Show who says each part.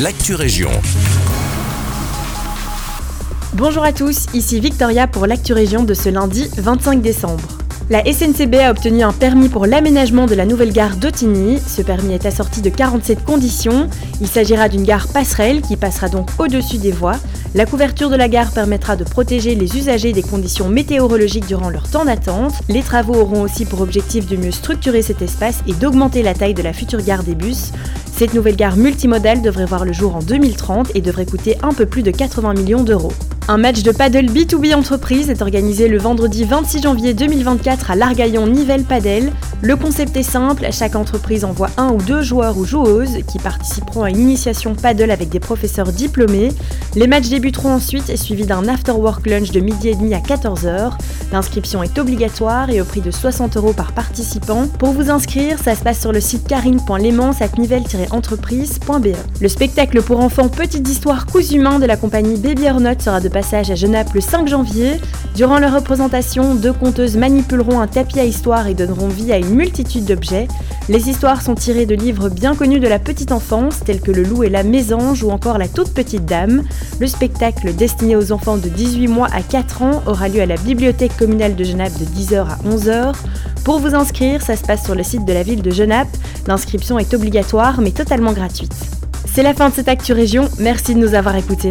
Speaker 1: l'actu région.
Speaker 2: Bonjour à tous, ici Victoria pour l'actu région de ce lundi 25 décembre. La SNCB a obtenu un permis pour l'aménagement de la nouvelle gare d'Otigny. Ce permis est assorti de 47 conditions. Il s'agira d'une gare passerelle qui passera donc au-dessus des voies. La couverture de la gare permettra de protéger les usagers des conditions météorologiques durant leur temps d'attente. Les travaux auront aussi pour objectif de mieux structurer cet espace et d'augmenter la taille de la future gare des bus. Cette nouvelle gare multimodale devrait voir le jour en 2030 et devrait coûter un peu plus de 80 millions d'euros. Un match de paddle B2B entreprise est organisé le vendredi 26 janvier 2024 à l'Argaillon Nivelle Padel. Le concept est simple, chaque entreprise envoie un ou deux joueurs ou joueuses qui participeront à une initiation paddle avec des professeurs diplômés. Les matchs débuteront ensuite suivis d'un after-work lunch de midi et demi à 14h. L'inscription est obligatoire et au prix de 60 euros par participant. Pour vous inscrire, ça se passe sur le site carine.lemans-entreprise.be. Le spectacle pour enfants Petite histoire cousu humain de la compagnie Baby or Not sera de passage à Genappe le 5 janvier. Durant leur représentation, deux conteuses manipuleront un tapis à histoire et donneront vie à une multitude d'objets. Les histoires sont tirées de livres bien connus de la petite enfance, tels que Le loup et la mésange ou encore La toute petite dame. Le spectacle, destiné aux enfants de 18 mois à 4 ans, aura lieu à la bibliothèque communale de Genappe de 10h à 11h. Pour vous inscrire, ça se passe sur le site de la ville de Genappe. L'inscription est obligatoire mais totalement gratuite. C'est la fin de cette Actu Région, merci de nous avoir écoutés.